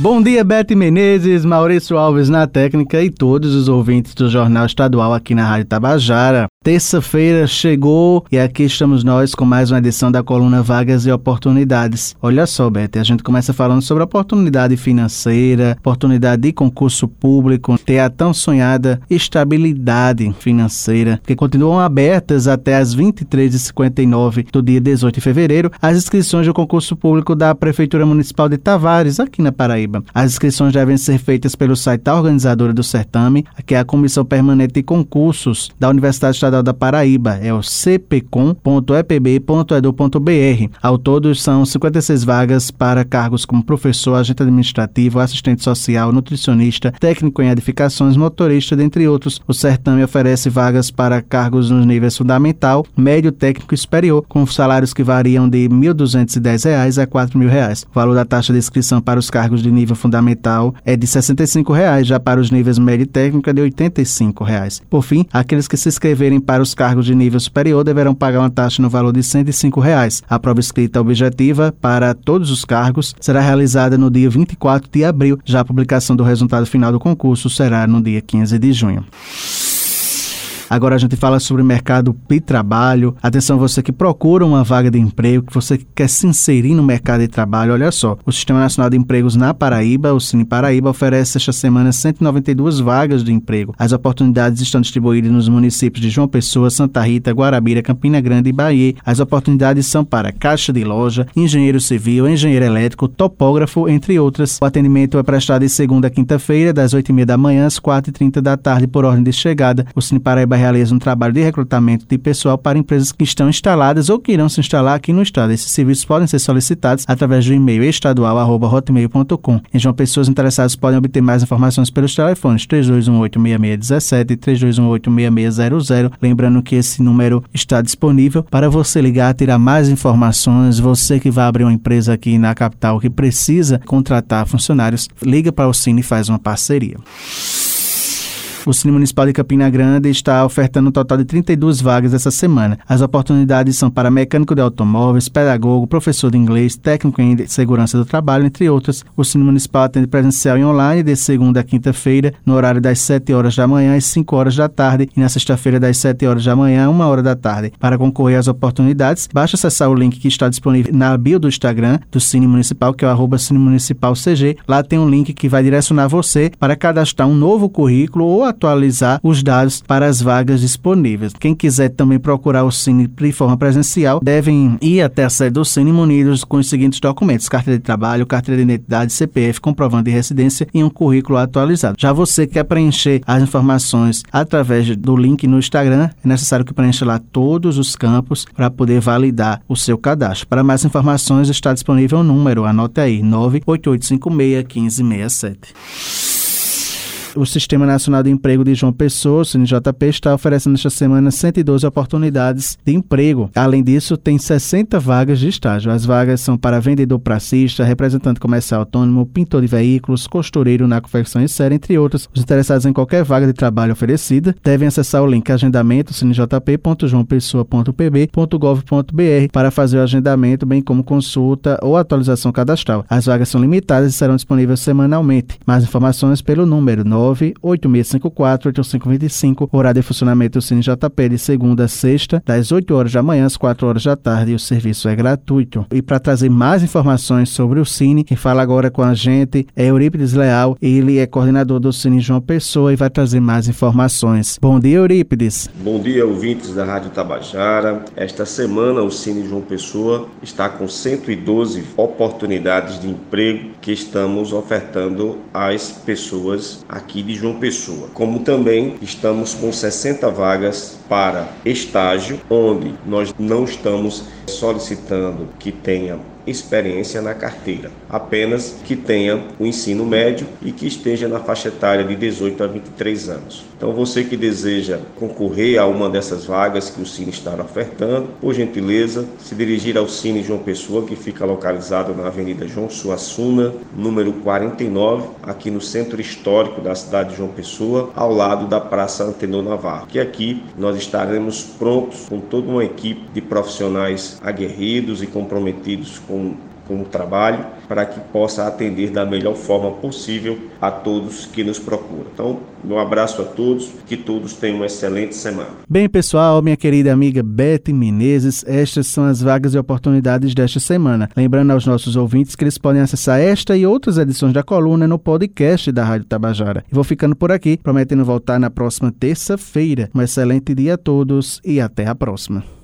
Bom dia, Bete Menezes, Maurício Alves na técnica e todos os ouvintes do Jornal Estadual aqui na Rádio Tabajara. Terça-feira chegou e aqui estamos nós com mais uma edição da coluna Vagas e Oportunidades. Olha só, Bete, a gente começa falando sobre oportunidade financeira, oportunidade de concurso público, ter a tão sonhada estabilidade financeira, que continuam abertas até as 23h59 do dia 18 de fevereiro as inscrições do concurso público da Prefeitura Municipal de Tavares, aqui na Paraíba. As inscrições devem ser feitas pelo site da organizadora do certame, que é a Comissão Permanente de Concursos da Universidade Estadual Estadual da Paraíba, é o cpcom.epb.edu.br. Ao todo, são 56 vagas para cargos como professor, agente administrativo, assistente social, nutricionista, técnico em edificações, motorista, dentre outros. O certame oferece vagas para cargos nos níveis fundamental, médio, técnico e superior, com salários que variam de R$ 1.210 a R$ 4.000. O valor da taxa de inscrição para os cargos de nível fundamental é de 65 reais, já para os níveis médio e técnico é de 85 reais. Por fim, aqueles que se inscreverem para os cargos de nível superior deverão pagar uma taxa no valor de 105 reais. A prova escrita objetiva para todos os cargos será realizada no dia 24 de abril. Já a publicação do resultado final do concurso será no dia 15 de junho. Agora a gente fala sobre mercado de trabalho. Atenção, você que procura uma vaga de emprego, que você quer se inserir no mercado de trabalho, olha só. O Sistema Nacional de Empregos na Paraíba, o Cine Paraíba, oferece esta semana 192 vagas de emprego. As oportunidades estão distribuídas nos municípios de João Pessoa, Santa Rita, Guarabira, Campina Grande e Bahia. As oportunidades são para caixa de loja, engenheiro civil, engenheiro elétrico, topógrafo, entre outras. O atendimento é prestado de segunda a quinta-feira, das 8h30 da manhã às 4h30 da tarde, por ordem de chegada. O Cine Paraíba realiza um trabalho de recrutamento de pessoal para empresas que estão instaladas ou que irão se instalar aqui no estado. Esses serviços podem ser solicitados através do e-mail estadual@hotmail.com. Em João Pessoas interessadas podem obter mais informações pelos telefones 32186617 e 32186600. Lembrando que esse número está disponível para você ligar, tirar mais informações. Você que vai abrir uma empresa aqui na capital que precisa contratar funcionários, liga para o Cine e faz uma parceria. O Cine Municipal de Campina Grande está ofertando um total de 32 vagas essa semana. As oportunidades são para mecânico de automóveis, pedagogo, professor de inglês, técnico em segurança do trabalho, entre outras. O Cine Municipal atende presencial e online de segunda a quinta-feira, no horário das 7 horas da manhã às 5 horas da tarde e na sexta-feira das 7 horas da manhã a 1 hora da tarde. Para concorrer às oportunidades, basta acessar o link que está disponível na bio do Instagram do Cine Municipal, que é o arroba Cine Municipal CG. Lá tem um link que vai direcionar você para cadastrar um novo currículo ou atualizar os dados para as vagas disponíveis. Quem quiser também procurar o Cine de forma presencial, devem ir até a sede do Cine munidos com os seguintes documentos: carteira de trabalho, carteira de identidade, CPF, comprovante de residência e um currículo atualizado. Já você quer preencher as informações através do link no Instagram, é necessário que preencha lá todos os campos para poder validar o seu cadastro. Para mais informações, está disponível o número, anote aí, 98856 1567. O Sistema Nacional de Emprego de João Pessoa, o CNJP, está oferecendo esta semana 112 oportunidades de emprego. Além disso, tem 60 vagas de estágio. As vagas são para vendedor pracista, representante comercial autônomo, pintor de veículos, costureiro na confecção e série, entre outros. Os interessados em qualquer vaga de trabalho oferecida devem acessar o link agendamento cnjp.joaopessoa.pb.gov.br para fazer o agendamento, bem como consulta ou atualização cadastral. As vagas são limitadas e serão disponíveis semanalmente. Mais informações pelo número 9 98654-8525. Horário de funcionamento do Cine JP de segunda a sexta, das 8 horas da manhã às 4 horas da tarde. E o serviço é gratuito. E para trazer mais informações sobre o Cine, quem fala agora com a gente é Eurípides Leal. Ele é coordenador do Cine João Pessoa e vai trazer mais informações. Bom dia, Eurípides. Bom dia, ouvintes da Rádio Tabajara. Esta semana o Cine João Pessoa está com 112 oportunidades de emprego que estamos ofertando às pessoas aqui aqui de João Pessoa. Como também estamos com 60 vagas para estágio, onde nós não estamos solicitando que tenha experiência na carteira, apenas que tenha o ensino médio e que esteja na faixa etária de 18 a 23 anos. Então, você que deseja concorrer a uma dessas vagas que o Cine está ofertando, por gentileza, se dirigir ao Cine João Pessoa, que fica localizado na Avenida João Suassuna, número 49, aqui no centro histórico da cidade de João Pessoa, ao lado da Praça Antenor Navarro. Que aqui nós estaremos prontos com toda uma equipe de profissionais aguerridos e comprometidos com com o trabalho para que possa atender da melhor forma possível a todos que nos procuram. Então, um abraço a todos, que todos tenham uma excelente semana. Bem, pessoal, minha querida amiga Beth Menezes, estas são as vagas e oportunidades desta semana. Lembrando aos nossos ouvintes que eles podem acessar esta e outras edições da coluna no podcast da Rádio Tabajara. Vou ficando por aqui, prometendo voltar na próxima terça-feira. Um excelente dia a todos e até a próxima.